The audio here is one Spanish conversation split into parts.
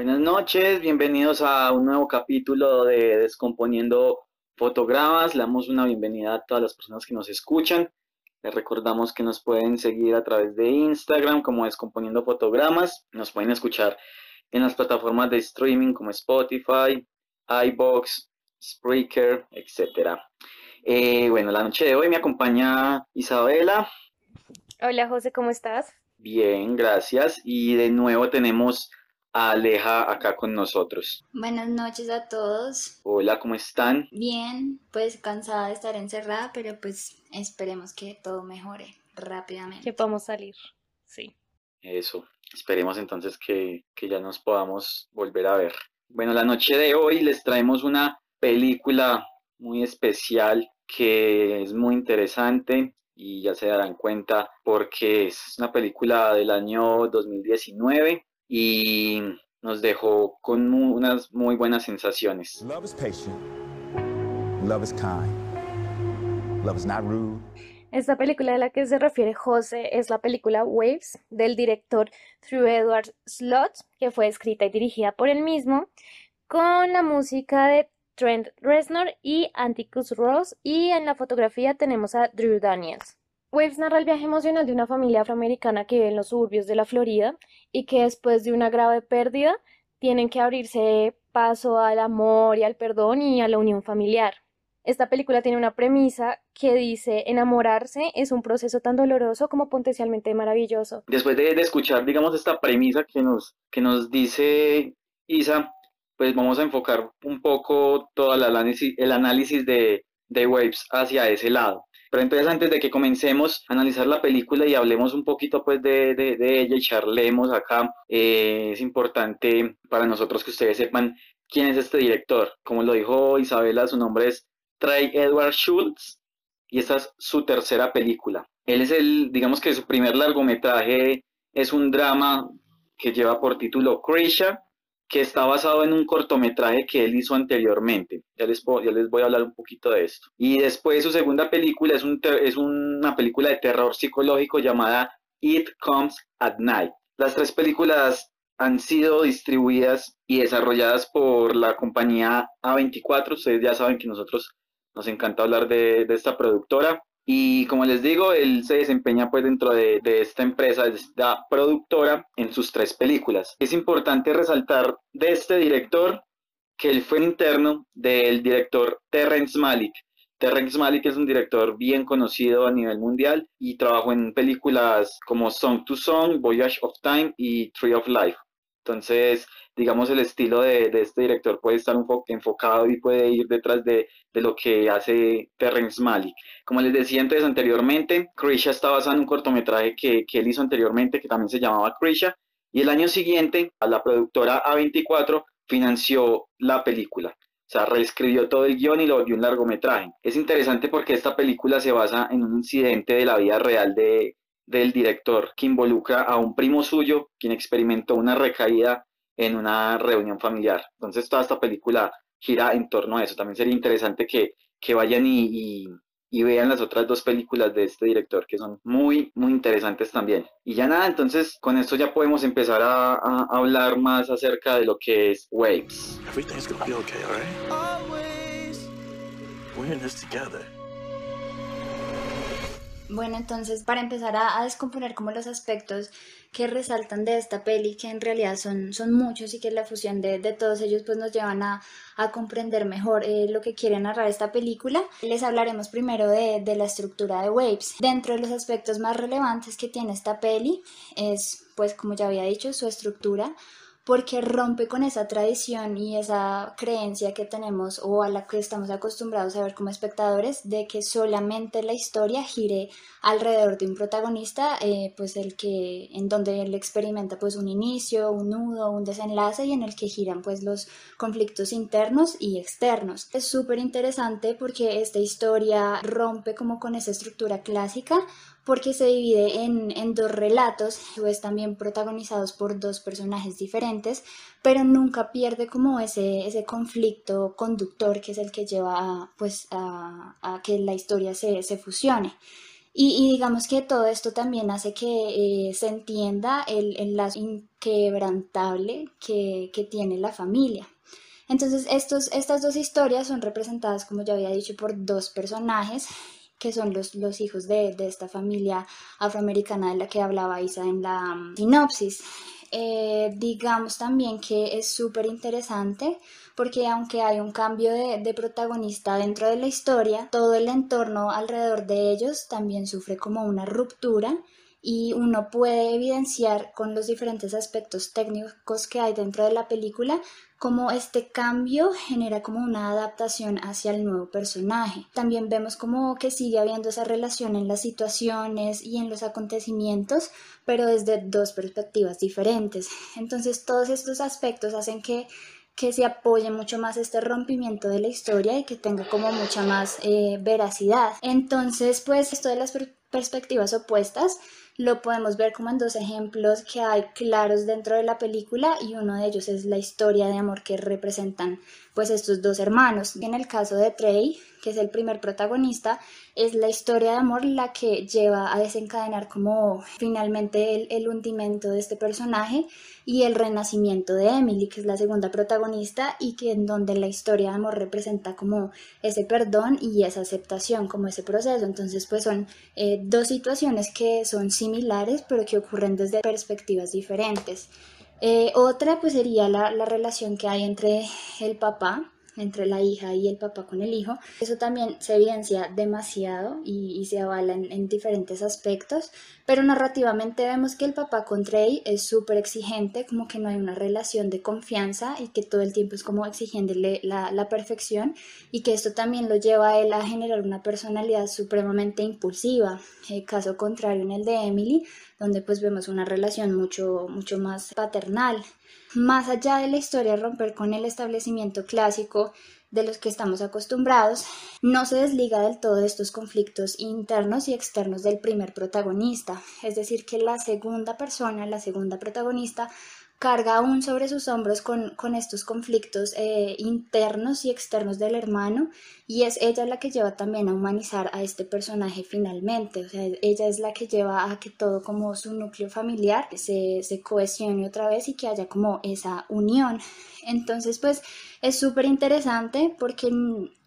Buenas noches, bienvenidos a un nuevo capítulo de Descomponiendo Fotogramas. Le damos una bienvenida a todas las personas que nos escuchan. Les recordamos que nos pueden seguir a través de Instagram como Descomponiendo Fotogramas. Nos pueden escuchar en las plataformas de streaming como Spotify, iBox, Spreaker, etc. Eh, bueno, la noche de hoy me acompaña Isabela. Hola José, ¿cómo estás? Bien, gracias. Y de nuevo tenemos Aleja acá con nosotros. Buenas noches a todos. Hola, ¿cómo están? Bien, pues cansada de estar encerrada, pero pues esperemos que todo mejore rápidamente. Que podamos salir, sí. Eso, esperemos entonces que, que ya nos podamos volver a ver. Bueno, la noche de hoy les traemos una película muy especial que es muy interesante y ya se darán cuenta porque es una película del año 2019 y nos dejó con unas muy buenas sensaciones. Love is patient. Love is kind. Love is not rude. Esta película de la que se refiere José es la película Waves del director Drew Edward Slot, que fue escrita y dirigida por él mismo, con la música de Trent Reznor y Anticus Ross, y en la fotografía tenemos a Drew Daniels. Waves narra el viaje emocional de una familia afroamericana que vive en los suburbios de la Florida y que después de una grave pérdida tienen que abrirse paso al amor y al perdón y a la unión familiar. Esta película tiene una premisa que dice enamorarse es un proceso tan doloroso como potencialmente maravilloso. Después de, escuchar, digamos, esta premisa que nos, que nos dice Isa, pues vamos a enfocar un poco todo el análisis, el análisis de, de Waves hacia ese lado. Pero entonces antes de que comencemos a analizar la película y hablemos un poquito pues de, de, ella y charlemos acá, eh, es importante para nosotros que ustedes sepan quién es este director. Como lo dijo Isabela, su nombre es Trey Edward Schultz y esta es su tercera película. Él es el, digamos que su primer largometraje es un drama que lleva por título Krisha que está basado en un cortometraje que él hizo anteriormente. Ya les, les voy a hablar un poquito de esto. Y después su segunda película es, un es una película de terror psicológico llamada It Comes at Night. Las tres películas han sido distribuidas y desarrolladas por la compañía A24. Ustedes ya saben que nosotros nos encanta hablar de, de esta productora. Y como les digo, él se desempeña pues dentro de, esta empresa, de esta productora, en sus tres películas. Es importante resaltar de este director que él fue interno del director Terrence Malick. Terrence Malick es un director bien conocido a nivel mundial y trabajó en películas como Song to Song, Voyage of Time y Tree of Life. Entonces, digamos, el estilo de, este director puede estar un poco enfocado y puede ir detrás de, lo que hace Terrence Malick. Como les decía entonces anteriormente, Krisha está basada en un cortometraje que, él hizo anteriormente que también se llamaba Krisha. Y el año siguiente, a la productora A24 financió la película. O sea, reescribió todo el guion y lo volvió un largometraje. Es interesante porque esta película se basa en un incidente de la vida real de, del director que involucra a un primo suyo quien experimentó una recaída en una reunión familiar. Entonces toda esta película gira en torno a eso. También sería interesante que, vayan y, vean las otras dos películas de este director que son muy, muy interesantes también. Y ya nada, entonces con esto ya podemos empezar a, hablar más acerca de lo que es Waves. Bueno, entonces para empezar a, descomponer como los aspectos que resaltan de esta peli, que en realidad son, son muchos y que la fusión de, todos ellos pues nos llevan a, comprender mejor eh, lo que quiere narrar esta película, les hablaremos primero de, de la estructura de Waves. Dentro de los aspectos más relevantes que tiene esta peli es, pues como ya había dicho, su estructura porque rompe con esa tradición y esa creencia que tenemos o a la que estamos acostumbrados a ver como espectadores de que solamente la historia gire alrededor de un protagonista, eh, pues el que en donde él experimenta pues un inicio, un nudo, un desenlace y en el que giran pues los conflictos internos y externos. Es súper interesante porque esta historia rompe como con esa estructura clásica porque se divide en, dos relatos, pues también protagonizados por dos personajes diferentes, pero nunca pierde como ese, ese conflicto conductor que es el que lleva a, pues, a, que la historia se, se fusione. Y, digamos que todo esto también hace que eh, se entienda el, el lazo inquebrantable que, que, tiene la familia. Entonces, estos, estas dos historias son representadas, como ya había dicho, por dos personajes que son los, los hijos de, de, esta familia afroamericana de la que hablaba Isa en la um, sinopsis. Eh, digamos también que es súper interesante porque aunque hay un cambio de, protagonista dentro de la historia, todo el entorno alrededor de ellos también sufre como una ruptura y uno puede evidenciar con los diferentes aspectos técnicos que hay dentro de la película cómo este cambio genera como una adaptación hacia el nuevo personaje. También vemos como que sigue habiendo esa relación en las situaciones y en los acontecimientos, pero desde dos perspectivas diferentes. Entonces todos estos aspectos hacen que que se apoye mucho más este rompimiento de la historia y que tenga como mucha más eh, veracidad. Entonces, pues esto de las perspectivas opuestas lo podemos ver como en dos ejemplos que hay claros dentro de la película y uno de ellos es la historia de amor que representan pues estos dos hermanos. En el caso de Trey, que es el primer protagonista, es la historia de amor la que lleva a desencadenar como finalmente el, el hundimiento de este personaje y el renacimiento de Emily, que es la segunda protagonista y que en donde la historia de amor representa como ese perdón y esa aceptación, como ese proceso. Entonces, pues son eh, dos situaciones que son similares, pero que ocurren desde perspectivas diferentes. Eh, otra pues sería la, la relación que hay entre el papá entre la hija y el papá con el hijo. Eso también se evidencia demasiado y, se avala en, diferentes aspectos, pero narrativamente vemos que el papá con Trey es súper exigente, como que no hay una relación de confianza y que todo el tiempo es como exigiéndole la, la perfección y que esto también lo lleva a él a generar una personalidad supremamente impulsiva. El caso contrario en el de Emily, donde pues vemos una relación mucho, mucho más paternal. Más allá de la historia romper con el establecimiento clásico de los que estamos acostumbrados, no se desliga del todo de estos conflictos internos y externos del primer protagonista, es decir, que la segunda persona, la segunda protagonista, carga aún sobre sus hombros con, estos conflictos eh, internos y externos del hermano y es ella la que lleva también a humanizar a este personaje finalmente, o sea, ella es la que lleva a que todo como su núcleo familiar se, se cohesione otra vez y que haya como esa unión. Entonces, pues es súper interesante porque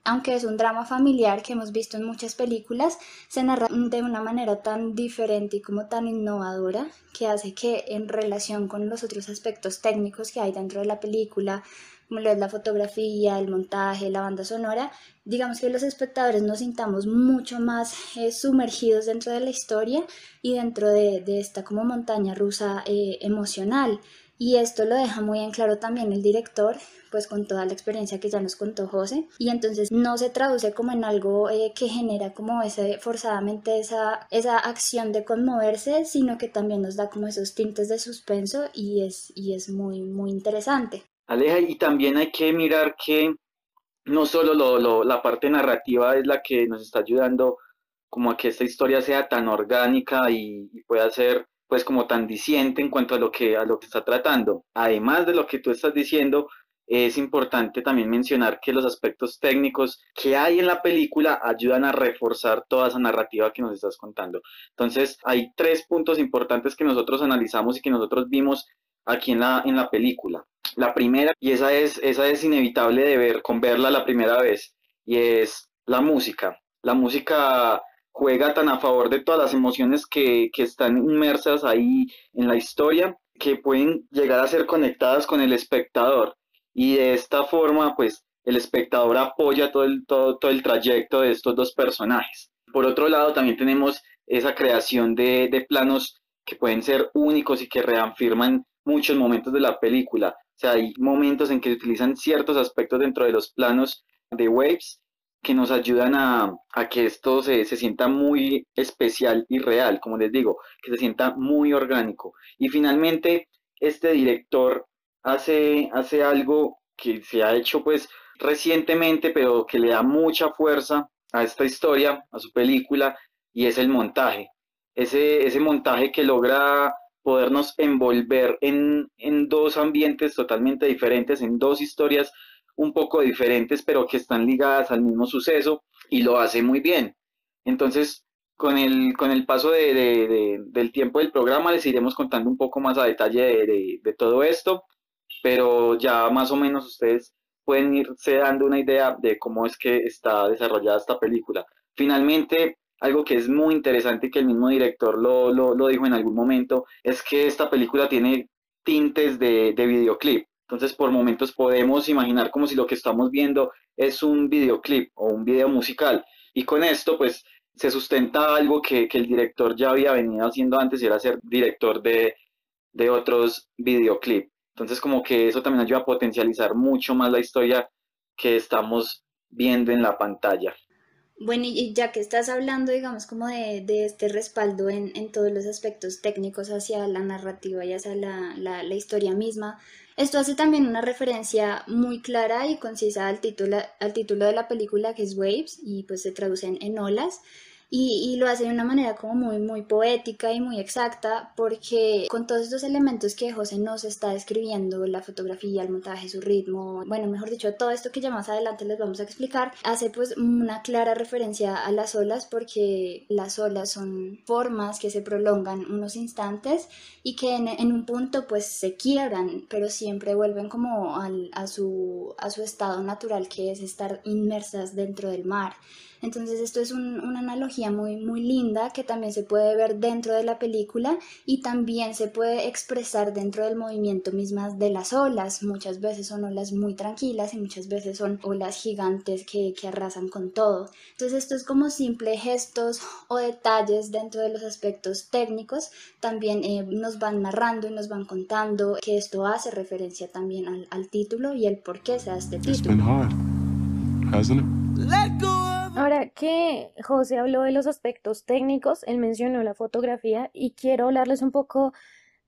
aunque es un drama familiar que hemos visto en muchas películas, se narra de una manera tan diferente y como tan innovadora que hace que en relación con los otros aspectos técnicos que hay dentro de la película, como lo es la fotografía, el montaje, la banda sonora, digamos que los espectadores nos sintamos mucho más eh, sumergidos dentro de la historia y dentro de, esta como montaña rusa eh, emocional. Y esto lo deja muy en claro también el director, pues con toda la experiencia que ya nos contó José. Y entonces no se traduce como en algo eh, que genera como ese, forzadamente esa, esa acción de conmoverse, sino que también nos da como esos tintes de suspenso y es, y es muy, muy interesante. Aleja, y también hay que mirar que no solo lo, la parte narrativa es la que nos está ayudando como a que esta historia sea tan orgánica y pueda ser pues como tan diciente en cuanto a lo que a lo que está tratando. Además de lo que tú estás diciendo, es importante también mencionar que los aspectos técnicos que hay en la película ayudan a reforzar toda esa narrativa que nos estás contando. Entonces, hay tres puntos importantes que nosotros analizamos y que nosotros vimos aquí en la, en la película. La primera, y esa es, esa es inevitable de ver, con verla la primera vez, y es la música. La música juega tan a favor de todas las emociones que, están inmersas ahí en la historia, que pueden llegar a ser conectadas con el espectador. Y de esta forma, pues, el espectador apoya todo el, todo, todo el trayecto de estos dos personajes. Por otro lado, también tenemos esa creación de, de planos que pueden ser únicos y que reafirman muchos momentos de la película. O sea, hay momentos en que se utilizan ciertos aspectos dentro de los planos de Waves que nos ayudan a, que esto se, sienta muy especial y real, como les digo, que se sienta muy orgánico. Y finalmente, este director hace, hace algo que se ha hecho pues recientemente, pero que le da mucha fuerza a esta historia, a su película, y es el montaje. Ese, ese montaje que logra podernos envolver en, en dos ambientes totalmente diferentes, en dos historias un poco diferentes, pero que están ligadas al mismo suceso y lo hace muy bien. Entonces, con el, con el paso de, del tiempo del programa les iremos contando un poco más a detalle de, todo esto, pero ya más o menos ustedes pueden irse dando una idea de cómo es que está desarrollada esta película. Finalmente, algo que es muy interesante y que el mismo director lo, lo, dijo en algún momento, es que esta película tiene tintes de, de videoclip. Entonces, por momentos podemos imaginar como si lo que estamos viendo es un videoclip o un video musical. Y con esto, pues, se sustenta algo que, el director ya había venido haciendo antes y era ser director de, de otros videoclips. Entonces, como que eso también ayuda a potencializar mucho más la historia que estamos viendo en la pantalla. Bueno, y ya que estás hablando, digamos, como de, este respaldo en, todos los aspectos técnicos hacia la narrativa y hacia la, la, historia misma, esto hace también una referencia muy clara y concisa al título, al título de la película que es Waves y pues se traduce en olas y, lo hace de una manera como muy, muy poética y muy exacta porque con todos estos elementos que José nos está describiendo, la fotografía, el montaje, su ritmo, bueno, mejor dicho, todo esto que ya más adelante les vamos a explicar, hace pues una clara referencia a las olas porque las olas son formas que se prolongan unos instantes y que en, un punto pues se quiebran, pero siempre vuelven como a, su, a su estado natural que es estar inmersas dentro del mar. Entonces esto es una analogía muy, muy linda que también se puede ver dentro de la película y también se puede expresar dentro del movimiento mismas de las olas. Muchas veces son olas muy tranquilas y muchas veces son olas gigantes que, arrasan con todo. Entonces esto es como simples gestos o detalles dentro de los aspectos técnicos. También eh, nos van narrando y nos van contando que esto hace referencia también al, al título y el por qué se da este título. Ahora que José habló de los aspectos técnicos, él mencionó la fotografía y quiero hablarles un poco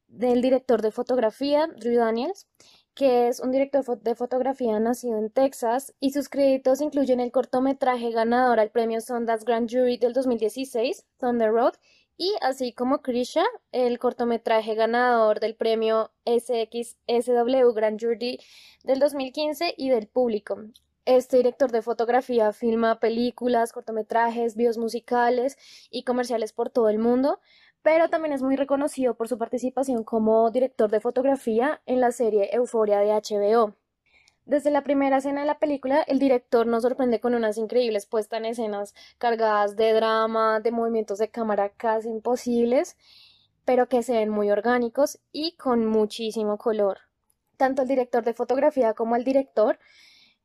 del director de fotografía, Drew Daniels, que es un director de fotografía nacido en Texas y sus créditos incluyen el cortometraje ganador al premio Sundance Grand Jury del 2016, Thunder Road, y así como Krisha, el cortometraje ganador del premio SXSW Grand Jury del 2015 y del público. Este director de fotografía filma películas, cortometrajes, videos musicales y comerciales por todo el mundo, pero también es muy reconocido por su participación como director de fotografía en la serie Euforia de HBO. Desde la primera escena de la película, el director nos sorprende con unas increíbles puestas en escenas cargadas de drama, de movimientos de cámara casi imposibles, pero que se ven muy orgánicos y con muchísimo color. Tanto el director de fotografía como el director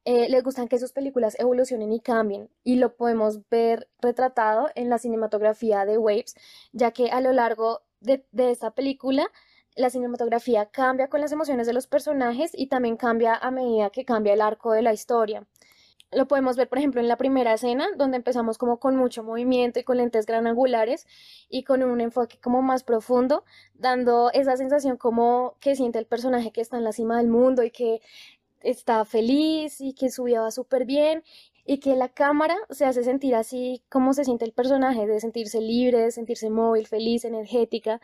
eh, les gustan que sus películas evolucionen y cambien, y lo podemos ver retratado en la cinematografía de Waves, ya que a lo largo de, esta película la cinematografía cambia con las emociones de los personajes y también cambia a medida que cambia el arco de la historia. Lo podemos ver, por ejemplo, en la primera escena, donde empezamos como con mucho movimiento y con lentes gran angulares y con un enfoque como más profundo, dando esa sensación como que siente el personaje que está en la cima del mundo y que está feliz y que su vida va súper bien y que la cámara se hace sentir así como se siente el personaje, de sentirse libre, de sentirse móvil, feliz, energética.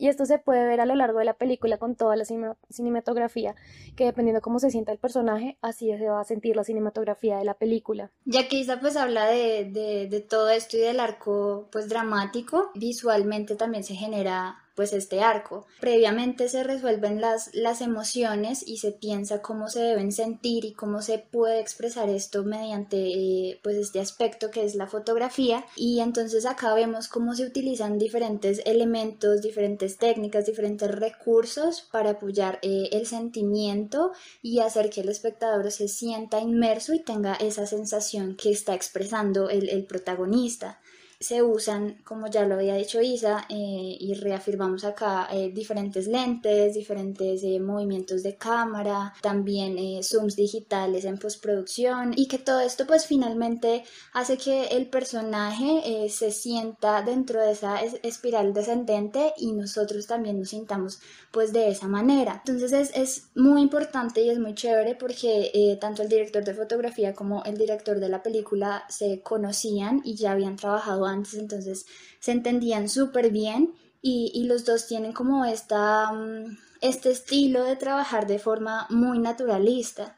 Y esto se puede ver a lo largo de la película con toda la cinematografía, que dependiendo cómo se sienta el personaje, así se va a sentir la cinematografía de la película. Ya que Isa pues habla de, de, de todo esto y del arco pues dramático, visualmente también se genera pues este arco. Previamente se resuelven las, las emociones y se piensa cómo se deben sentir y cómo se puede expresar esto mediante eh, pues este aspecto que es la fotografía y entonces acá vemos cómo se utilizan diferentes elementos, diferentes técnicas, diferentes recursos para apoyar eh, el sentimiento y hacer que el espectador se sienta inmerso y tenga esa sensación que está expresando el, el protagonista se usan, como ya lo había dicho Isa, eh, y reafirmamos acá, eh, diferentes lentes, diferentes eh, movimientos de cámara, también zooms digitales en postproducción y que todo esto pues finalmente hace que el personaje se sienta dentro de esa espiral descendente y nosotros también nos sintamos pues de esa manera. Entonces es, es muy importante y es muy chévere porque tanto el director de fotografía como el director de la película se conocían y ya habían trabajado antes, entonces se entendían súper bien y, los dos tienen como esta, mm, este estilo de trabajar de forma muy naturalista.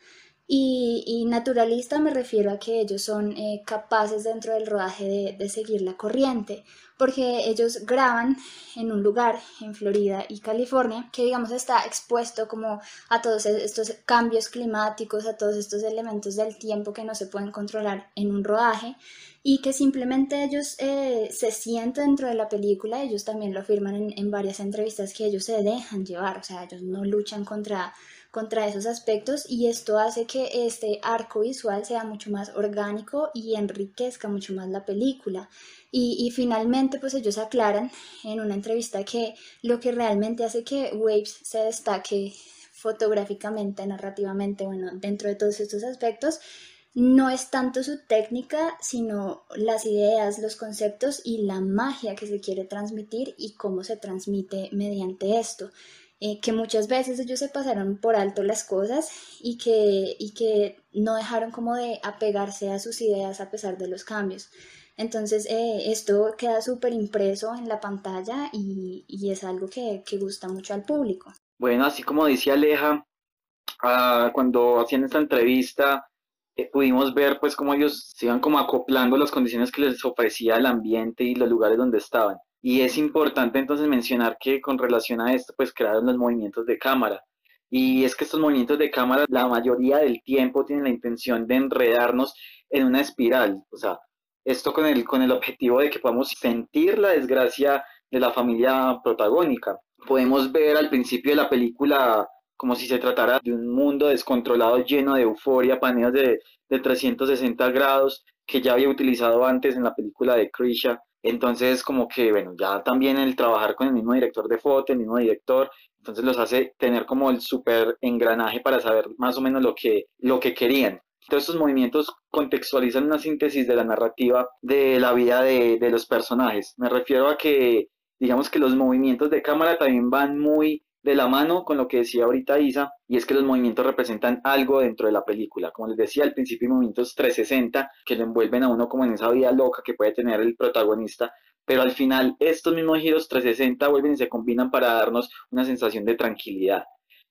Y, naturalista me refiero a que ellos son eh, capaces dentro del rodaje de, seguir la corriente, porque ellos graban en un lugar en Florida y California que digamos está expuesto como a todos estos cambios climáticos, a todos estos elementos del tiempo que no se pueden controlar en un rodaje y que simplemente ellos eh, se sienten dentro de la película, ellos también lo afirman en, en varias entrevistas que ellos se dejan llevar, o sea, ellos no luchan contra contra esos aspectos y esto hace que este arco visual sea mucho más orgánico y enriquezca mucho más la película. Y, finalmente, pues ellos aclaran en una entrevista que lo que realmente hace que Waves se destaque fotográficamente, narrativamente, bueno, dentro de todos estos aspectos, no es tanto su técnica, sino las ideas, los conceptos y la magia que se quiere transmitir y cómo se transmite mediante esto. Eh, que muchas veces ellos se pasaron por alto las cosas y que, y que no dejaron como de apegarse a sus ideas a pesar de los cambios. Entonces eh, esto queda súper impreso en la pantalla y, y es algo que, que, gusta mucho al público. Bueno, así como decía Aleja, ah, cuando hacían esta entrevista, eh, pudimos ver pues cómo ellos se iban como acoplando las condiciones que les ofrecía el ambiente y los lugares donde estaban. Y es importante entonces mencionar que con relación a esto, pues crearon los movimientos de cámara. Y es que estos movimientos de cámara la mayoría del tiempo tienen la intención de enredarnos en una espiral. O sea, esto con el, con el objetivo de que podamos sentir la desgracia de la familia protagónica. Podemos ver al principio de la película como si se tratara de un mundo descontrolado lleno de euforia, paneos de, de 360 grados que ya había utilizado antes en la película de Krisha entonces, como que, bueno, ya también el trabajar con el mismo director de foto, el mismo director, entonces los hace tener como el súper engranaje para saber más o menos lo que, lo que querían. Todos estos movimientos contextualizan una síntesis de la narrativa de la vida de, de los personajes. Me refiero a que, digamos que los movimientos de cámara también van muy de la mano con lo que decía ahorita Isa, y es que los movimientos representan algo dentro de la película. Como les decía al principio, movimientos 360 que le envuelven a uno como en esa vida loca que puede tener el protagonista, pero al final estos mismos giros 360 vuelven y se combinan para darnos una sensación de tranquilidad.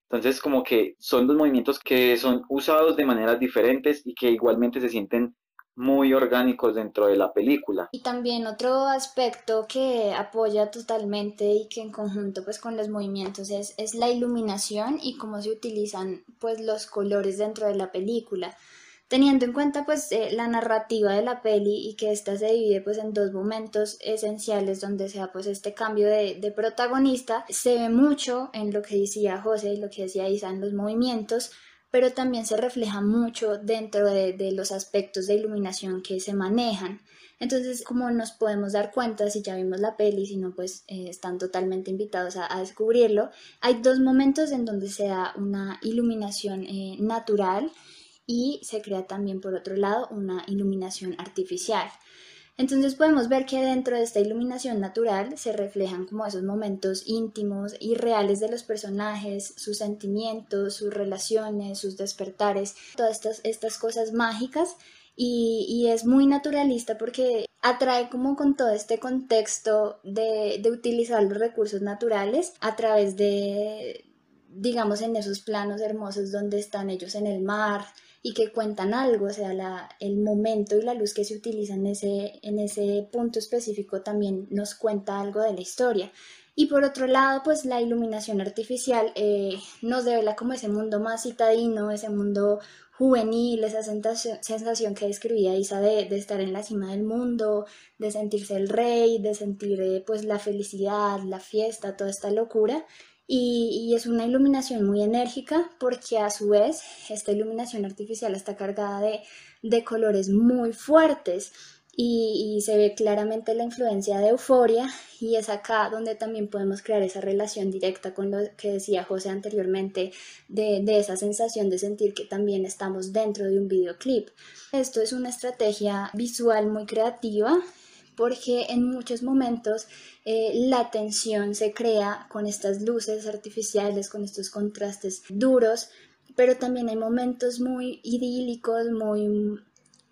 Entonces, como que son dos movimientos que son usados de maneras diferentes y que igualmente se sienten muy orgánicos dentro de la película. Y también otro aspecto que apoya totalmente y que en conjunto pues con los movimientos es, es la iluminación y cómo se utilizan pues los colores dentro de la película teniendo en cuenta pues eh, la narrativa de la peli y que ésta se divide pues en dos momentos esenciales donde sea pues este cambio de, de, protagonista se ve mucho en lo que decía José y lo que decía Isa en los movimientos pero también se refleja mucho dentro de, los aspectos de iluminación que se manejan. Entonces, como nos podemos dar cuenta, si ya vimos la peli, si no, pues eh, están totalmente invitados a, descubrirlo, hay dos momentos en donde se da una iluminación eh, natural y se crea también, por otro lado, una iluminación artificial. Entonces podemos ver que dentro de esta iluminación natural se reflejan como esos momentos íntimos y reales de los personajes, sus sentimientos, sus relaciones, sus despertares, todas estas, estas cosas mágicas. Y, es muy naturalista porque atrae como con todo este contexto de, de utilizar los recursos naturales a través de, digamos, en esos planos hermosos donde están ellos en el mar, y que cuentan algo, o sea, la, el momento y la luz que se utiliza en ese, en ese punto específico también nos cuenta algo de la historia. Y por otro lado, pues la iluminación artificial eh, nos devela como ese mundo más citadino, ese mundo juvenil, esa sensación, que describía Isa de, de, estar en la cima del mundo, de sentirse el rey, de sentir eh, pues la felicidad, la fiesta, toda esta locura y, es una iluminación muy enérgica porque a su vez esta iluminación artificial está cargada de, colores muy fuertes y, se ve claramente la influencia de euforia y es acá donde también podemos crear esa relación directa con lo que decía José anteriormente de, de esa sensación de sentir que también estamos dentro de un videoclip. Esto es una estrategia visual muy creativa porque en muchos momentos eh, la tensión se crea con estas luces artificiales, con estos contrastes duros, pero también hay momentos muy idílicos, muy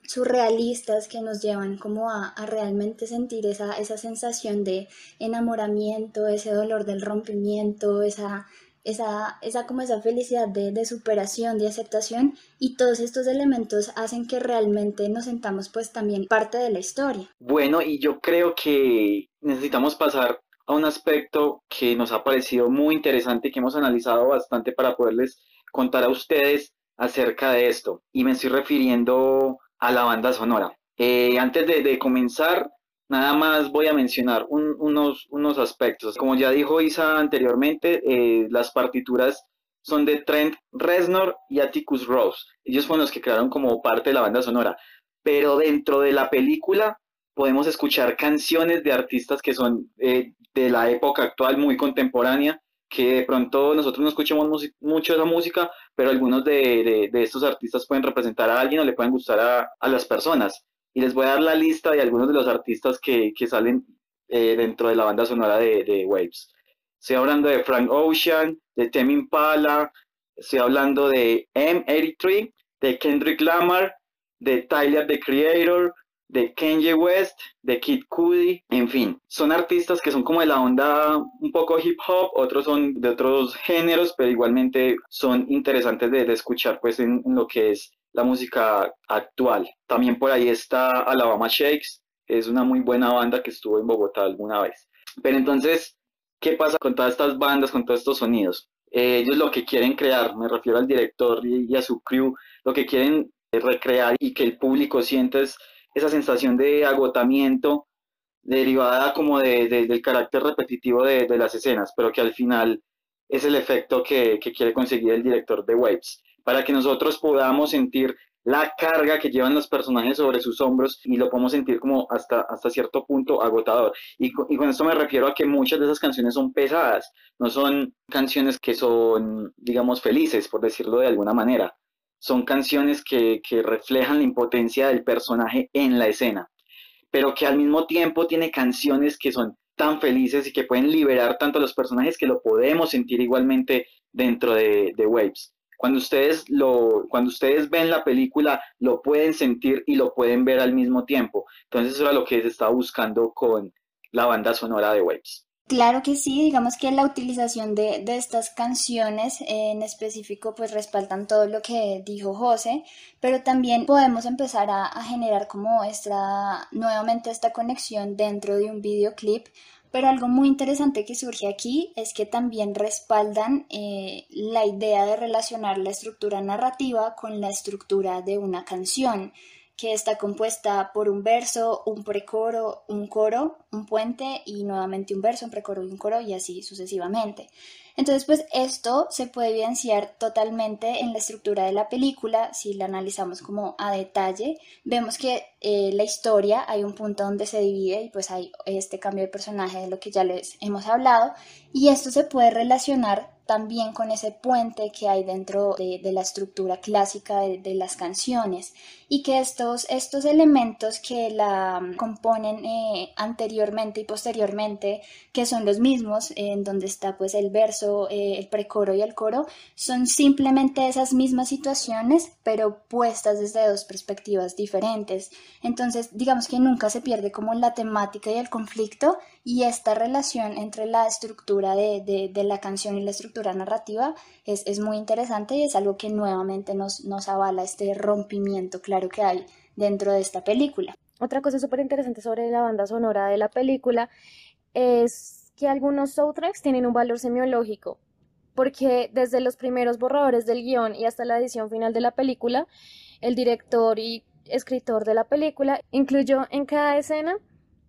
surrealistas que nos llevan como a, realmente sentir esa, esa sensación de enamoramiento, ese dolor del rompimiento, esa, esa, esa como esa felicidad de, de, superación, de aceptación y todos estos elementos hacen que realmente nos sentamos pues también parte de la historia. Bueno, y yo creo que necesitamos pasar a un aspecto que nos ha parecido muy interesante que hemos analizado bastante para poderles contar a ustedes acerca de esto. Y me estoy refiriendo a la banda sonora. Eh, antes de, comenzar, nada más voy a mencionar unos, unos aspectos. Como ya dijo Isa anteriormente, eh, las partituras son de Trent Reznor y Atticus Ross. Ellos fueron los que crearon como parte de la banda sonora. Pero dentro de la película podemos escuchar canciones de artistas que son eh, de la época actual, muy contemporánea, que de pronto nosotros no escuchamos mucho esa música, pero algunos de, estos artistas pueden representar a alguien o le pueden gustar a, las personas. Y les voy a dar la lista de algunos de los artistas que, salen eh, dentro de la banda sonora de, Waves. Estoy hablando de Frank Ocean, de Temi Impala, estoy hablando de M83, de Kendrick Lamar, de Tyler the Creator, de Kanye West, de Kid Cudi, en fin, son artistas que son como de la onda un poco hip hop, otros son de otros géneros, pero igualmente son interesantes de, escuchar pues en, lo que es la música actual. También por ahí está Alabama Shakes, es una muy buena banda que estuvo en Bogotá alguna vez. Pero entonces, ¿qué pasa con todas estas bandas, con todos estos sonidos? Eh, ellos lo que quieren crear, me refiero al director y, a su crew, lo que quieren recrear y que el público sienta es esa sensación de agotamiento derivada como de, del carácter repetitivo de, las escenas, pero que al final es el efecto que, quiere conseguir el director de Waves, para que nosotros podamos sentir la carga que llevan los personajes sobre sus hombros y lo podemos sentir como hasta, hasta cierto punto agotador. Y, y, con esto me refiero a que muchas de esas canciones son pesadas, no son canciones que son, digamos, felices, por decirlo de alguna manera son canciones que, reflejan la impotencia del personaje en la escena, pero que al mismo tiempo tiene canciones que son tan felices y que pueden liberar tanto a los personajes que lo podemos sentir igualmente dentro de, Waves. Cuando ustedes, lo, cuando ustedes ven la película, lo pueden sentir y lo pueden ver al mismo tiempo. Entonces eso era lo que se estaba buscando con la banda sonora de Waves. Claro que sí, digamos que la utilización de, estas canciones en específico pues respaldan todo lo que dijo José, pero también podemos empezar a, generar como esta, nuevamente esta conexión dentro de un videoclip, pero algo muy interesante que surge aquí es que también respaldan eh, la idea de relacionar la estructura narrativa con la estructura de una canción que está compuesta por un verso, un precoro, un coro, un puente y nuevamente un verso, un precoro y un coro y así sucesivamente. Entonces, pues esto se puede evidenciar totalmente en la estructura de la película, si la analizamos como a detalle, vemos que eh, la historia hay un punto donde se divide y pues hay este cambio de personaje de lo que ya les hemos hablado. Y esto se puede relacionar también con ese puente que hay dentro de, la estructura clásica de, las canciones y que estos, estos elementos que la componen eh, anteriormente y posteriormente, que son los mismos, en donde está pues el verso, eh, el precoro y el coro, son simplemente esas mismas situaciones, pero puestas desde dos perspectivas diferentes. Entonces, digamos que nunca se pierde como la temática y el conflicto y esta relación entre la estructura de, de la canción y la estructura narrativa es, es, muy interesante y es algo que nuevamente nos, nos avala este rompimiento claro que hay dentro de esta película. Otra cosa súper interesante sobre la banda sonora de la película es que algunos soundtracks tienen un valor semiológico, porque desde los primeros borradores del guion y hasta la edición final de la película, el director y escritor de la película incluyó en cada escena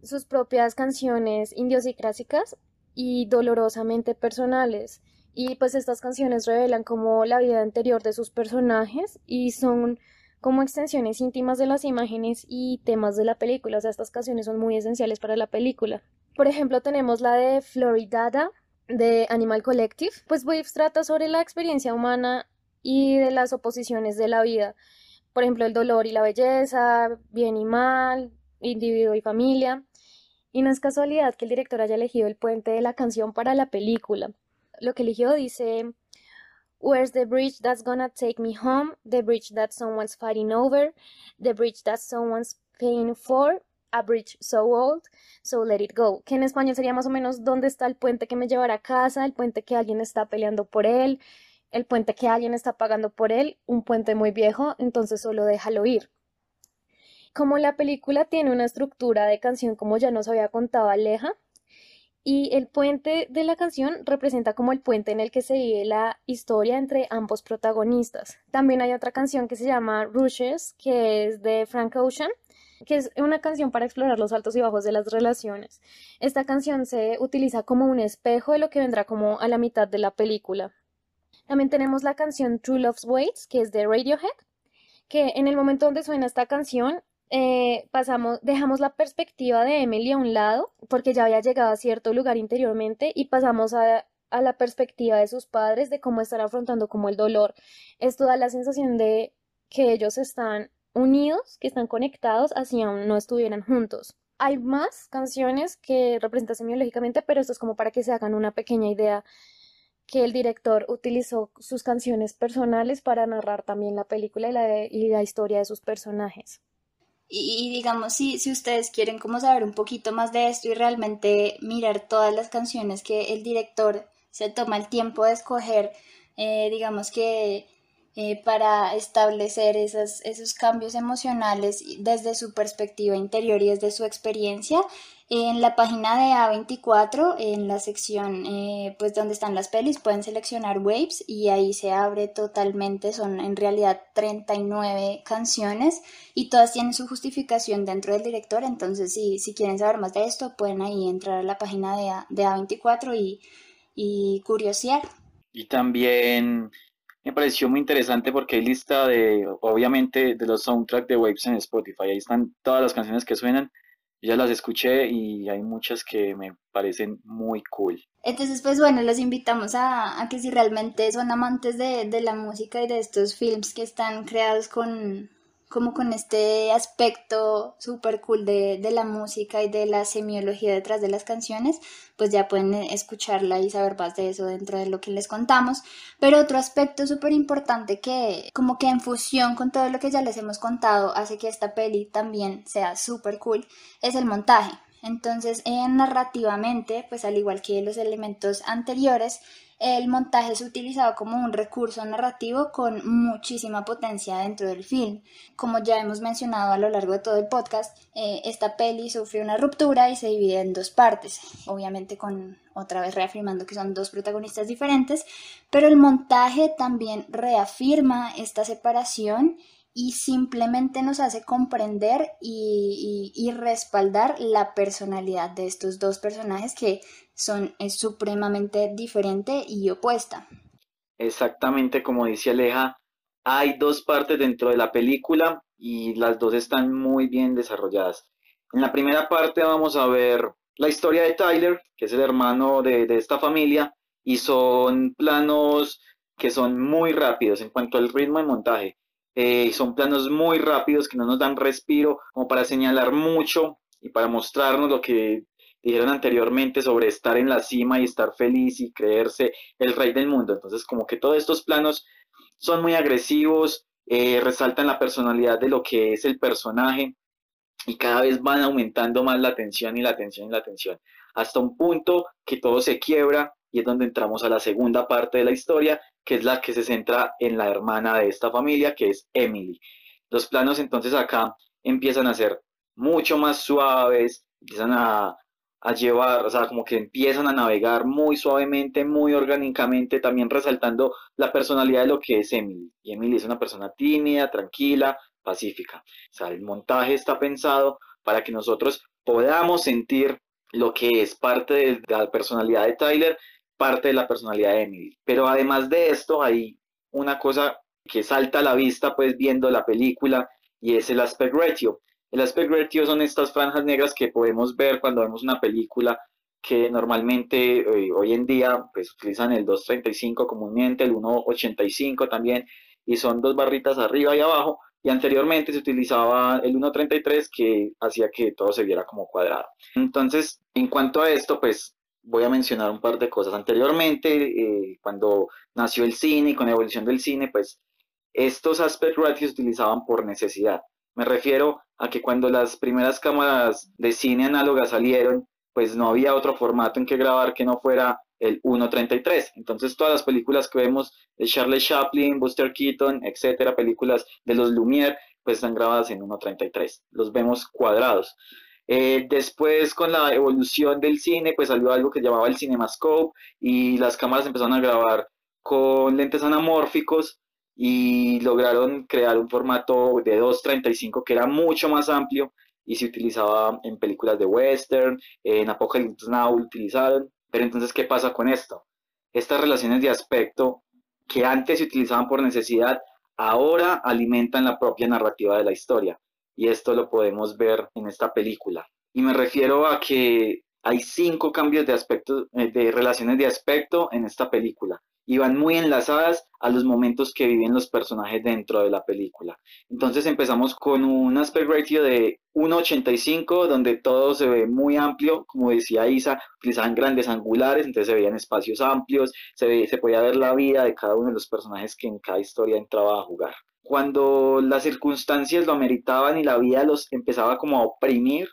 sus propias canciones idiosincrásicas y dolorosamente personales. Y pues estas canciones revelan como la vida anterior de sus personajes y son como extensiones íntimas de las imágenes y temas de la película. O sea, estas canciones son muy esenciales para la película. Por ejemplo, tenemos la de Floridada de Animal Collective. Pues Waves trata sobre la experiencia humana y de las oposiciones de la vida. Por ejemplo, el dolor y la belleza, bien y mal, individuo y familia. Y no es casualidad que el director haya elegido el puente de la canción para la película lo que eligió dice, Where's the bridge that's gonna take me home? The bridge that someone's fighting over? The bridge that someone's paying for? A Bridge So Old, So Let It Go, que en español sería más o menos ¿Dónde está el puente que me llevará a casa? El puente que alguien está peleando por él, el puente que alguien está pagando por él, un puente muy viejo, entonces solo déjalo ir. Como la película tiene una estructura de canción como ya nos había contado Aleja, y el puente de la canción representa como el puente en el que se vive la historia entre ambos protagonistas. También hay otra canción que se llama Rushes, que es de Frank Ocean, que es una canción para explorar los altos y bajos de las relaciones. Esta canción se utiliza como un espejo de lo que vendrá como a la mitad de la película. También tenemos la canción True Love's Waits, que es de Radiohead, que en el momento donde suena esta canción eh, pasamos, dejamos la perspectiva de Emily a un lado, porque ya había llegado a cierto lugar interiormente, y pasamos a, a la perspectiva de sus padres, de cómo están afrontando como el dolor. Esto da la sensación de que ellos están unidos, que están conectados, así aún no estuvieran juntos. Hay más canciones que representan semiológicamente, pero esto es como para que se hagan una pequeña idea que el director utilizó sus canciones personales para narrar también la película y la, y la historia de sus personajes. Y, digamos, si, si ustedes quieren como saber un poquito más de esto y realmente mirar todas las canciones que el director se toma el tiempo de escoger, eh, digamos que eh, para establecer esos cambios emocionales desde su perspectiva interior y desde su experiencia, en la página de A24, en la sección eh, pues donde están las pelis, pueden seleccionar Waves y ahí se abre totalmente, son en realidad 39 canciones y todas tienen su justificación dentro del director, entonces si, si quieren saber más de esto, pueden ahí entrar a la página de, A, de A24 y, y curiosear. Y también me pareció muy interesante porque hay lista de, obviamente, de los soundtracks de Waves en Spotify, ahí están todas las canciones que suenan ya las escuché y hay muchas que me parecen muy cool. Entonces, pues bueno, los invitamos a, que si realmente son amantes de, de, la música y de estos films que están creados con, como con este aspecto súper cool de, de, la música y de la semiología detrás de las canciones, pues ya pueden escucharla y saber más de eso dentro de lo que les contamos. Pero otro aspecto súper importante que como que en fusión con todo lo que ya les hemos contado hace que esta peli también sea súper cool es el montaje. Entonces, en narrativamente, pues al igual que los elementos anteriores, el montaje es utilizado como un recurso narrativo con muchísima potencia dentro del film. Como ya hemos mencionado a lo largo de todo el podcast, eh, esta peli sufre una ruptura y se divide en dos partes, obviamente con otra vez reafirmando que son dos protagonistas diferentes, pero el montaje también reafirma esta separación y simplemente nos hace comprender y, respaldar la personalidad de estos dos personajes que son supremamente diferente y opuesta. Exactamente como dice Aleja, hay dos partes dentro de la película y las dos están muy bien desarrolladas. En la primera parte vamos a ver la historia de Tyler, que es el hermano de, de esta familia, y son planos que son muy rápidos en cuanto al ritmo de montaje. Eh, son planos muy rápidos que no nos dan respiro como para señalar mucho y para mostrarnos lo que dijeron anteriormente sobre estar en la cima y estar feliz y creerse el rey del mundo. Entonces como que todos estos planos son muy agresivos, eh, resaltan la personalidad de lo que es el personaje y cada vez van aumentando más la tensión y la tensión y la tensión, hasta un punto que todo se quiebra y es donde entramos a la segunda parte de la historia, que es la que se centra en la hermana de esta familia, que es Emily. Los planos entonces acá empiezan a ser mucho más suaves, empiezan a, llevar, o sea, como que empiezan a navegar muy suavemente, muy orgánicamente, también resaltando la personalidad de lo que es Emily. Y Emily es una persona tímida, tranquila, pacífica. O sea, el montaje está pensado para que nosotros podamos sentir lo que es parte de la personalidad de Tyler parte de la personalidad de Emily. Pero además de esto, hay una cosa que salta a la vista, pues viendo la película, y es el aspect ratio. El aspect ratio son estas franjas negras que podemos ver cuando vemos una película que normalmente eh, hoy en día pues utilizan el 2.35 comúnmente, el 1.85 también, y son dos barritas arriba y abajo, y anteriormente se utilizaba el 1.33 que hacía que todo se viera como cuadrado. Entonces, en cuanto a esto, pues voy a mencionar un par de cosas. Anteriormente, eh, cuando nació el cine y con la evolución del cine, pues estos aspect ratios se utilizaban por necesidad. Me refiero a que cuando las primeras cámaras de cine análogas salieron, pues no había otro formato en que grabar que no fuera el 1.33. Entonces todas las películas que vemos de Charles Chaplin, Buster Keaton, etcétera, películas de los Lumière, pues están grabadas en 1.33. Los vemos cuadrados. Eh, después, con la evolución del cine, pues salió algo que llamaba el CinemaScope y las cámaras empezaron a grabar con lentes anamórficos y lograron crear un formato de 2.35 que era mucho más amplio y se utilizaba en películas de western, en Apocalypse Now utilizaron. Pero entonces, ¿qué pasa con esto? Estas relaciones de aspecto que antes se utilizaban por necesidad, ahora alimentan la propia narrativa de la historia y esto lo podemos ver en esta película. Y me refiero a que hay cinco cambios de aspecto, eh, de relaciones de aspecto en esta película y muy enlazadas a los momentos que viven los personajes dentro de la película. Entonces empezamos con un aspect ratio de 1.85 donde todo se ve muy amplio, como decía Isa, utilizaban grandes angulares, entonces se veían espacios amplios, se, se podía ver la vida de cada uno de los personajes que en cada historia entraba a jugar cuando las circunstancias lo ameritaban y la vida los empezaba como a oprimir,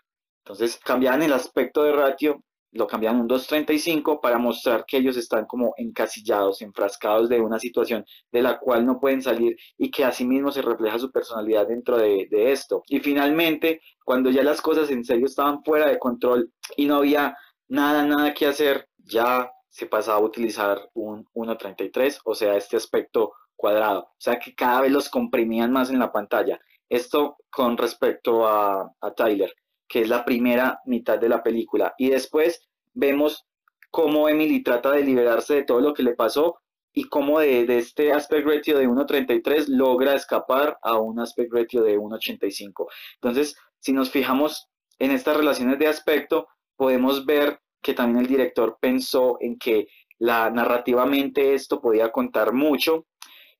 entonces cambiaban el aspecto de ratio, lo cambiaban un 2.35 para mostrar que ellos están como encasillados, enfrascados de una situación de la cual no pueden salir y que asimismo se refleja su personalidad dentro de, de esto. Y finalmente, cuando ya las cosas en serio estaban fuera de control y no había nada, nada que hacer, ya se pasaba a utilizar un 1.33, o sea, este aspecto cuadrado, o sea que cada vez los comprimían más en la pantalla. Esto con respecto a, Tyler, que es la primera mitad de la película. Y después vemos cómo Emily trata de liberarse de todo lo que le pasó y cómo de, de este aspect ratio de 1.33 logra escapar a un aspect ratio de 1.85. Entonces, si nos fijamos en estas relaciones de aspecto, podemos ver que también el director pensó en que la narrativamente esto podía contar mucho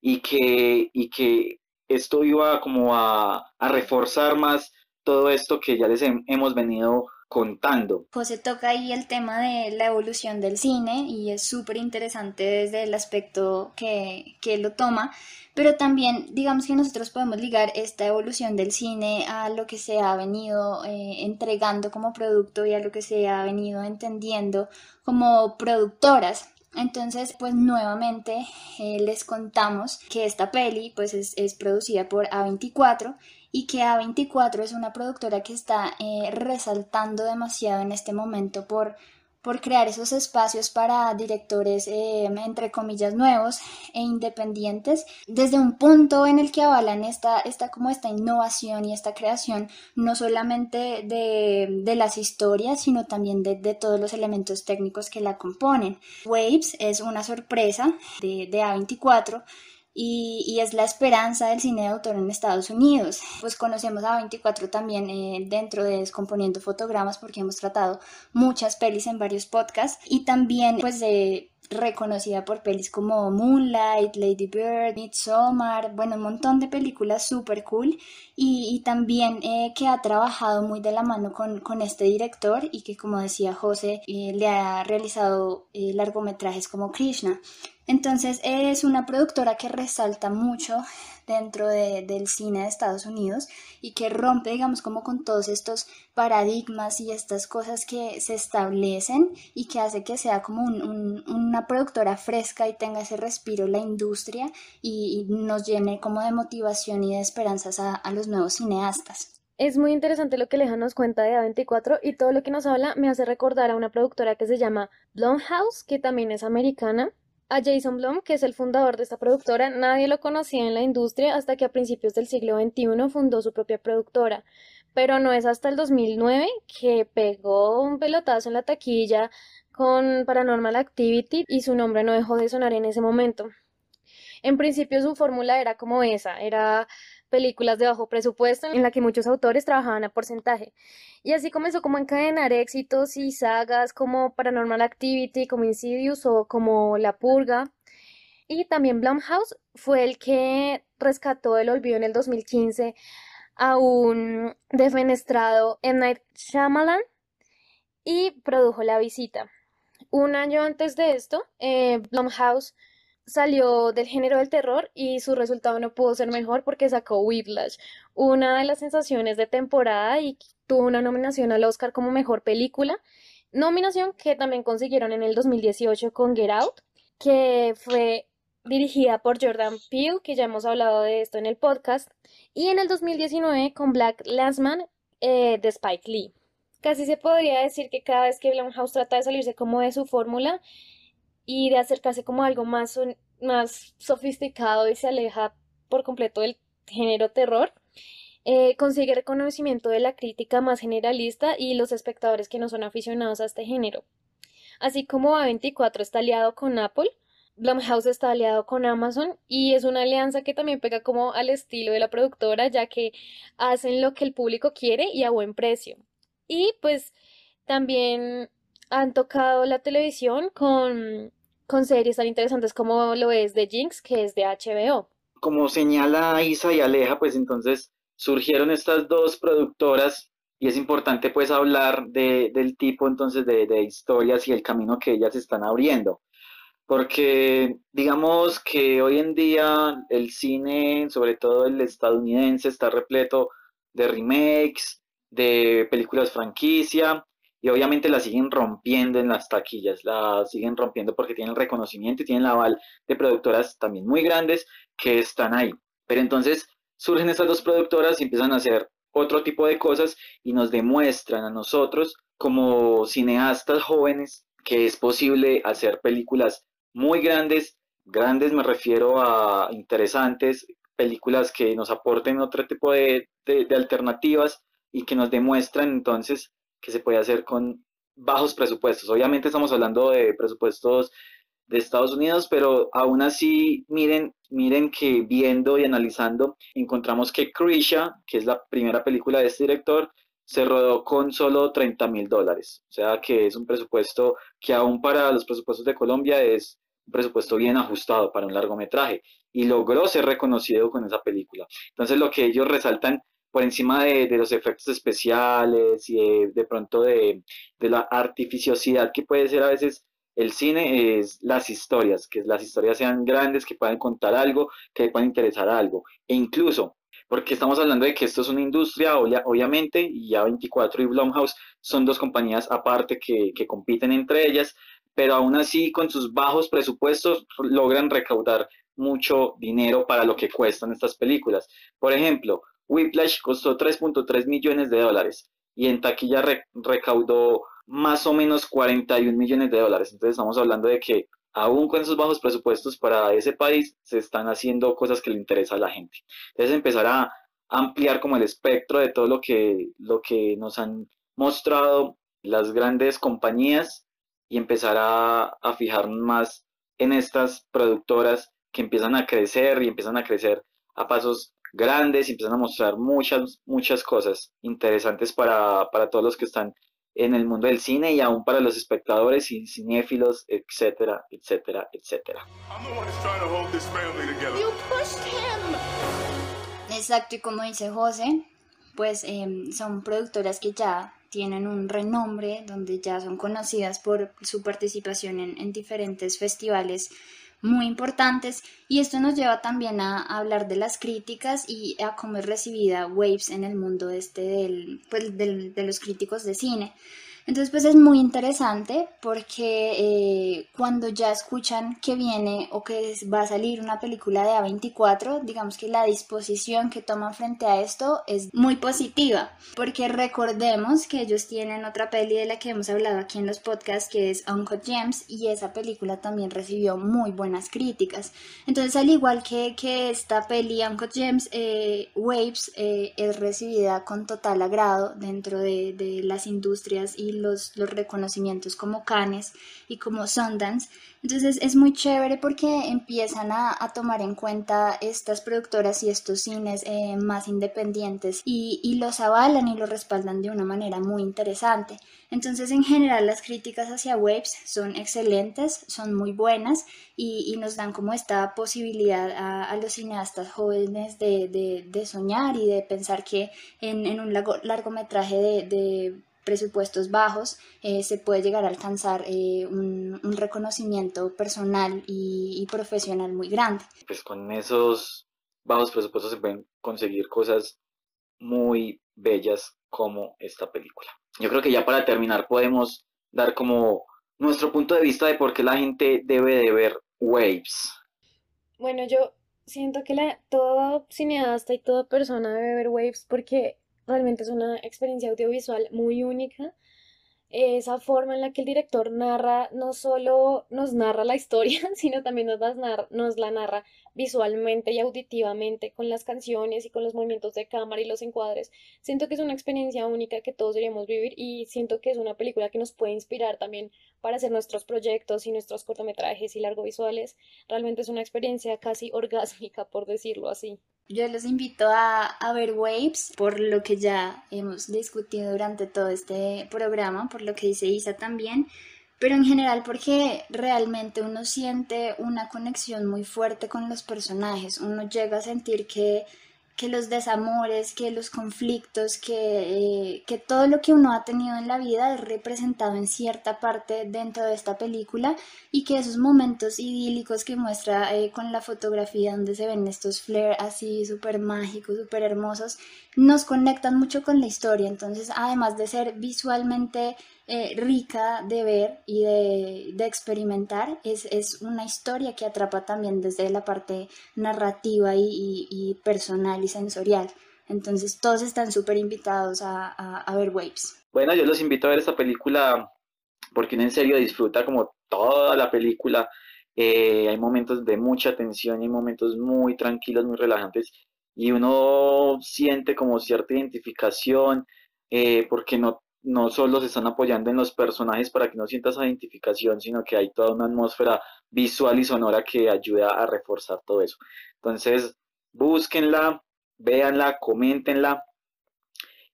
y que, y que esto iba como a, a reforzar más todo esto que ya les hemos venido contando. José toca ahí el tema de la evolución del cine y es súper interesante desde el aspecto que, que lo toma, pero también digamos que nosotros podemos ligar esta evolución del cine a lo que se ha venido eh, entregando como producto y a lo que se ha venido entendiendo como productoras. Entonces, pues nuevamente eh, les contamos que esta peli pues es, producida por A24 y que A24 es una productora que está eh, resaltando demasiado en este momento por por crear esos espacios para directores, eh, entre comillas, nuevos e independientes, desde un punto en el que avalan esta, esta, como esta innovación y esta creación, no solamente de, de las historias, sino también de, de, todos los elementos técnicos que la componen. Waves es una sorpresa de, de A24 y, es la esperanza del cine de autor en Estados Unidos. Pues conocemos a 24 también eh, dentro de Descomponiendo Fotogramas porque hemos tratado muchas pelis en varios podcasts y también pues de reconocida por pelis como Moonlight, Lady Bird, Midsommar, bueno, un montón de películas súper cool y, también eh, que ha trabajado muy de la mano con, con este director y que como decía José eh, le ha realizado largometrajes como Krishna. Entonces es una productora que resalta mucho dentro del cine de Estados Unidos y que rompe, digamos, como con todos estos paradigmas y estas cosas que se establecen y que hace que sea como una productora fresca y tenga ese respiro la industria y, nos llene como de motivación y de esperanzas a, a los nuevos cineastas. Es muy interesante lo que Leja nos cuenta de A24 y todo lo que nos habla me hace recordar a una productora que se llama Blumhouse, que también es americana a Jason Blum, que es el fundador de esta productora, nadie lo conocía en la industria hasta que a principios del siglo XXI fundó su propia productora. Pero no es hasta el 2009 que pegó un pelotazo en la taquilla con Paranormal Activity y su nombre no dejó de sonar en ese momento. En principio su fórmula era como esa, era películas de bajo presupuesto en la que muchos autores trabajaban a porcentaje. Y así comenzó como a encadenar éxitos y sagas como Paranormal Activity, como Insidious o como La Purga. Y también Blumhouse fue el que rescató el olvido en el 2015 a un defenestrado M. Night Shyamalan y produjo La Visita. Un año antes de esto, eh, Blumhouse salió del género del terror y su resultado no pudo ser mejor porque sacó Whiplash, una de las sensaciones de temporada y tuvo una nominación al Oscar como mejor película, nominación que también consiguieron en el 2018 con Get Out, que fue dirigida por Jordan Peele, que ya hemos hablado de esto en el podcast, y en el 2019 con Black Landsman eh, de Spike Lee. Casi se podría decir que cada vez que Blumhouse trata de salirse como de su fórmula y de acercarse como algo más, más sofisticado y se aleja por completo del género terror, eh, consigue reconocimiento de la crítica más generalista y los espectadores que no son aficionados a este género. Así como A24 está aliado con Apple, Blumhouse está aliado con Amazon y es una alianza que también pega como al estilo de la productora, ya que hacen lo que el público quiere y a buen precio. Y pues también han tocado la televisión con, con series tan interesantes como lo es de Jinx, que es de HBO. Como señala Isa y Aleja, pues entonces surgieron estas dos productoras y es importante pues hablar de, del tipo entonces de, de historias y el camino que ellas están abriendo porque digamos que hoy en día el cine, sobre todo el estadounidense, está repleto de remakes, de películas franquicia, y obviamente la siguen rompiendo en las taquillas, la siguen rompiendo porque tienen reconocimiento y tienen la aval de productoras también muy grandes que están ahí. Pero entonces surgen estas dos productoras y empiezan a hacer otro tipo de cosas y nos demuestran a nosotros como cineastas jóvenes que es posible hacer películas muy grandes, grandes me refiero a interesantes, películas que nos aporten otro tipo de, alternativas y que nos demuestran entonces que se puede hacer con bajos presupuestos. Obviamente estamos hablando de presupuestos de Estados Unidos, pero aún así miren, miren que viendo y analizando encontramos que Krisha, que es la primera película de este director, se rodó con solo 30 mil dólares. O sea que es un presupuesto que aún para los presupuestos de Colombia es un presupuesto bien ajustado para un largometraje y logró ser reconocido con esa película. Entonces lo que ellos resaltan por encima de, los efectos especiales y de, pronto de, la artificiosidad que puede ser a veces el cine es las historias, que las historias sean grandes, que puedan contar algo, que puedan interesar algo. E incluso, porque estamos hablando de que esto es una industria, obviamente, y A24 y Blumhouse son dos compañías aparte que, que compiten entre ellas, pero aún así con sus bajos presupuestos logran recaudar mucho dinero para lo que cuestan estas películas. Por ejemplo, Whiplash costó 3.3 millones de dólares y en taquilla recaudó más o menos 41 millones de dólares. Entonces estamos hablando de que aún con esos bajos presupuestos para ese país se están haciendo cosas que le interesa a la gente. Entonces empezar a ampliar como el espectro de todo lo que, lo que nos han mostrado las grandes compañías y empezar a, a fijar más en estas productoras que empiezan a crecer y empiezan a crecer a pasos grandes y empiezan a mostrar muchas, muchas cosas interesantes para, para todos los que están en el mundo del cine y aún para los espectadores y cinéfilos, etcétera, etcétera, etcétera. Exacto, y como dice José, pues em, son productoras que ya tienen un renombre, donde ya son conocidas por su participación en, diferentes festivales muy importantes y esto nos lleva también a, hablar de las críticas y a cómo es recibida Waves en el mundo este del, pues, de los críticos de cine. Entonces, pues es muy interesante porque eh, cuando ya escuchan que viene o que va a salir una película de A24, digamos que la disposición que toman frente a esto es muy positiva, porque recordemos que ellos tienen otra peli de la que hemos hablado aquí en los podcasts, que es Uncle James, y esa película también recibió muy buenas críticas. Entonces, al igual que, que esta peli Uncle James, eh, Waves eh, es recibida con total agrado dentro de, de las industrias y los, los reconocimientos como Cannes y como Sundance. Entonces es muy chévere porque empiezan a, tomar en cuenta estas productoras y estos cines eh, más independientes y, y, los avalan y los respaldan de una manera muy interesante. Entonces en general las críticas hacia Waves son excelentes, son muy buenas y, y nos dan como esta posibilidad a, los cineastas jóvenes de, de, de, soñar y de pensar que en, en un largometraje de presupuestos bajos eh, se puede llegar a alcanzar eh, un, reconocimiento personal y, profesional muy grande. Pues con esos bajos presupuestos se pueden conseguir cosas muy bellas como esta película. Yo creo que ya para terminar podemos dar como nuestro punto de vista de por qué la gente debe de ver Waves. Bueno, yo siento que la, todo cineasta y toda persona debe ver Waves porque realmente es una experiencia audiovisual muy única. Esa forma en la que el director narra, no solo nos narra la historia, sino también nos, nos la narra visualmente y auditivamente con las canciones y con los movimientos de cámara y los encuadres. Siento que es una experiencia única que todos deberíamos vivir y siento que es una película que nos puede inspirar también para hacer nuestros proyectos y nuestros cortometrajes y largovisuales. Realmente es una experiencia casi orgásmica, por decirlo así. Yo los invito a, a, ver Waves por lo que ya hemos discutido durante todo este programa, por lo que dice Isa también, pero en general porque realmente uno siente una conexión muy fuerte con los personajes, uno llega a sentir que que los desamores, que los conflictos, que, eh, que, todo lo que uno ha tenido en la vida es representado en cierta parte dentro de esta película y que esos momentos idílicos que muestra eh, con la fotografía donde se ven estos flares así súper mágicos, súper hermosos, nos conectan mucho con la historia. Entonces, además de ser visualmente eh, rica de ver y de, experimentar. Es, es, una historia que atrapa también desde la parte narrativa y, personal y sensorial. Entonces todos están súper invitados a, ver Waves. Bueno, yo los invito a ver esta película porque en serio disfruta como toda la película. Eh, hay momentos de mucha tensión y momentos muy tranquilos, muy relajantes y uno siente como cierta identificación eh, porque no no solo se están apoyando en los personajes para que no sientas identificación, sino que hay toda una atmósfera visual y sonora que ayuda a reforzar todo eso. Entonces, búsquenla, véanla, coméntenla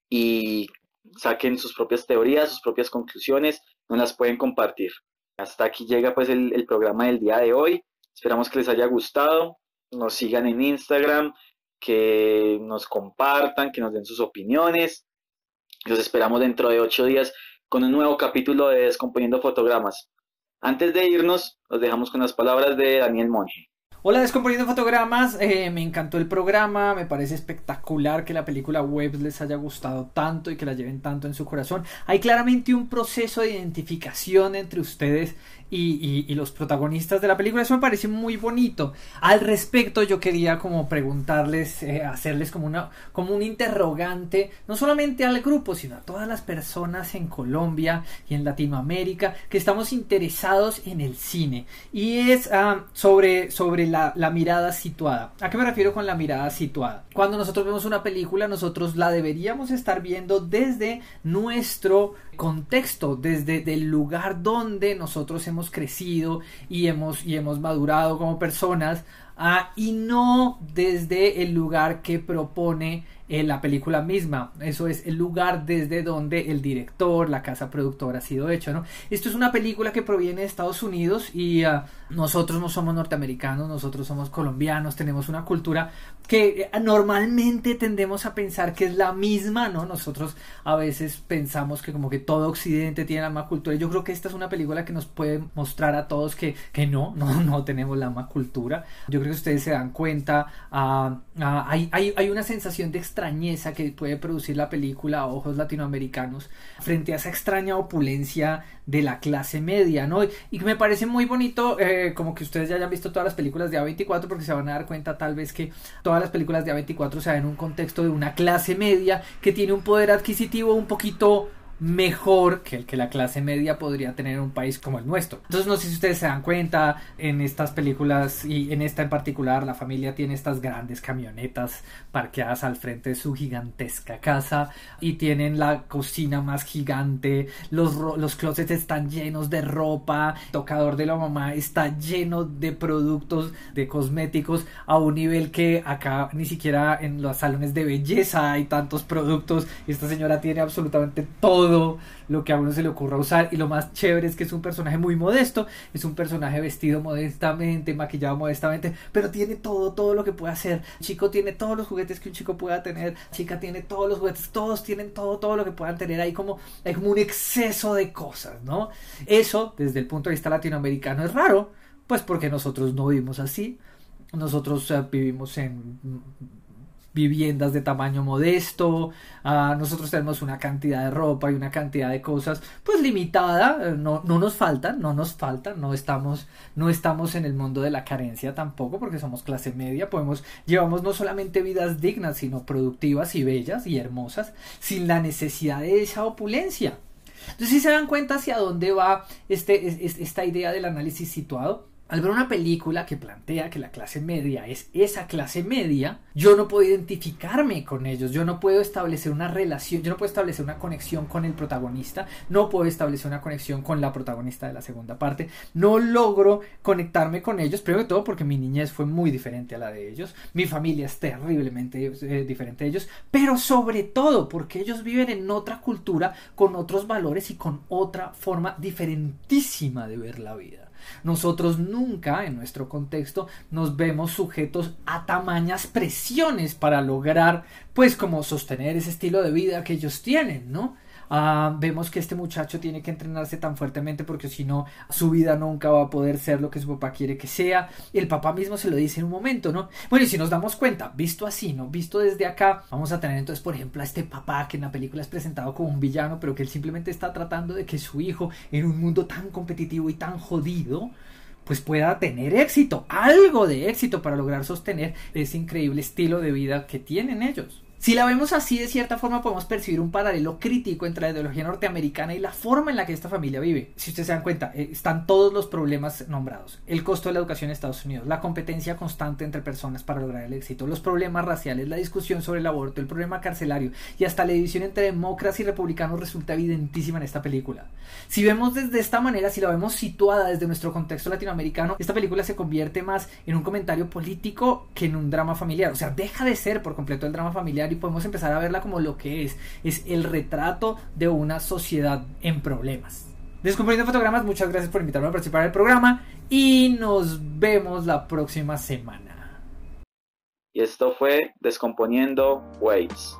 y saquen sus propias teorías, sus propias conclusiones, no las pueden compartir. Hasta aquí llega pues el, el programa del día de hoy. Esperamos que les haya gustado. Nos sigan en Instagram, que nos compartan, que nos den sus opiniones los esperamos dentro de ocho días con un nuevo capítulo de Descomponiendo Fotogramas. Antes de irnos, los dejamos con las palabras de Daniel Monge. Hola Descomponiendo Fotogramas, eh, me encantó el programa, me parece espectacular que la película Webs les haya gustado tanto y que la lleven tanto en su corazón. Hay claramente un proceso de identificación entre ustedes y, los protagonistas de la película. Eso me parece muy bonito. Al respecto, yo quería como preguntarles, eh, hacerles como, una, como un interrogante, no solamente al grupo, sino a todas las personas en Colombia y en Latinoamérica que estamos interesados en el cine. Y es ah, sobre, sobre la, la mirada situada. ¿A qué me refiero con la mirada situada? Cuando nosotros vemos una película, nosotros la deberíamos estar viendo desde nuestro contexto, desde el lugar donde nosotros hemos crecido y hemos, y hemos madurado como personas, ah, y no desde el lugar que propone la película misma. Eso es el lugar desde donde el director, la casa productora ha sido hecho, ¿no? Esto es una película que proviene de Estados Unidos y ah, nosotros no somos norteamericanos, nosotros somos colombianos, tenemos una cultura que eh, normalmente tendemos a pensar que es la misma, ¿no? Nosotros a veces pensamos que como que todo Occidente tiene la misma cultura. Yo creo que esta es una película que nos puede mostrar a todos que, que no, no, no tenemos la misma cultura. Yo creo que ustedes se dan cuenta, ah, ah, hay, hay, hay una sensación de extrañeza que puede producir la película a ojos latinoamericanos frente a esa extraña opulencia de la clase media, ¿no? Y que me parece muy bonito, eh, como que ustedes ya hayan visto todas las películas de A24, porque se van a dar cuenta tal vez que todas las películas de A24 se dan en un contexto de una clase media que tiene un poder adquisitivo un poquito mejor que el que la clase media podría tener en un país como el nuestro. Entonces no sé si ustedes se dan cuenta en estas películas y en esta en particular la familia tiene estas grandes camionetas parqueadas al frente de su gigantesca casa y tienen la cocina más gigante, los, los closets están llenos de ropa, el tocador de la mamá está lleno de productos de cosméticos a un nivel que acá ni siquiera en los salones de belleza hay tantos productos esta señora tiene absolutamente todo lo que a uno se le ocurra usar y lo más chévere es que es un personaje muy modesto, es un personaje vestido modestamente, maquillado modestamente, pero tiene todo, todo lo que puede hacer. chico tiene todos los juguetes que un chico pueda tener, chica tiene todos los juguetes, todos tienen todo, todo lo que puedan tener ahí como, hay como un exceso de cosas, ¿no? Eso, desde el punto de vista latinoamericano, es raro, pues porque nosotros no vivimos así, nosotros eh, vivimos en viviendas de tamaño modesto, ah, nosotros tenemos una cantidad de ropa y una cantidad de cosas pues limitada, eh, no, no nos faltan, no nos faltan, no estamos, no estamos en el mundo de la carencia tampoco porque somos clase media, podemos, llevamos no solamente vidas dignas, sino productivas y bellas y hermosas, sin la necesidad de esa opulencia. Entonces, si se dan cuenta hacia dónde va este, esta idea del análisis situado, al ver una película que plantea que la clase media es esa clase media, yo no puedo identificarme con ellos, yo no puedo establecer una relación, yo no puedo establecer una conexión con el protagonista, no puedo establecer una conexión con la protagonista de la segunda parte, no logro conectarme con ellos, primero de todo porque mi niñez fue muy diferente a la de ellos, mi familia es terriblemente eh, diferente a ellos, pero sobre todo porque ellos viven en otra cultura, con otros valores y con otra forma diferentísima de ver la vida. Nosotros nunca en nuestro contexto nos vemos sujetos a tamañas presiones para lograr pues como sostener ese estilo de vida que ellos tienen, ¿no? Ah, vemos que este muchacho tiene que entrenarse tan fuertemente porque si no su vida nunca va a poder ser lo que su papá quiere que sea. Y el papá mismo se lo dice en un momento, ¿no? Bueno, y si nos damos cuenta, visto así, ¿no? Visto desde acá, vamos a tener entonces, por ejemplo, a este papá que en la película es presentado como un villano, pero que él simplemente está tratando de que su hijo, en un mundo tan competitivo y tan jodido, pues pueda tener éxito, algo de éxito para lograr sostener ese increíble estilo de vida que tienen ellos. Si la vemos así, de cierta forma podemos percibir un paralelo crítico entre la ideología norteamericana y la forma en la que esta familia vive. Si ustedes se dan cuenta, eh, están todos los problemas nombrados. El costo de la educación en Estados Unidos, la competencia constante entre personas para lograr el éxito, los problemas raciales, la discusión sobre el aborto, el problema carcelario y hasta la división entre demócratas y republicanos resulta evidentísima en esta película. Si vemos desde esta manera, si la vemos situada desde nuestro contexto latinoamericano, esta película se convierte más en un comentario político que en un drama familiar. O sea, deja de ser por completo el drama familiar y podemos empezar a verla como lo que es, es el retrato de una sociedad en problemas. Descomponiendo fotogramas, muchas gracias por invitarme a participar del programa y nos vemos la próxima semana. Y esto fue Descomponiendo Waves.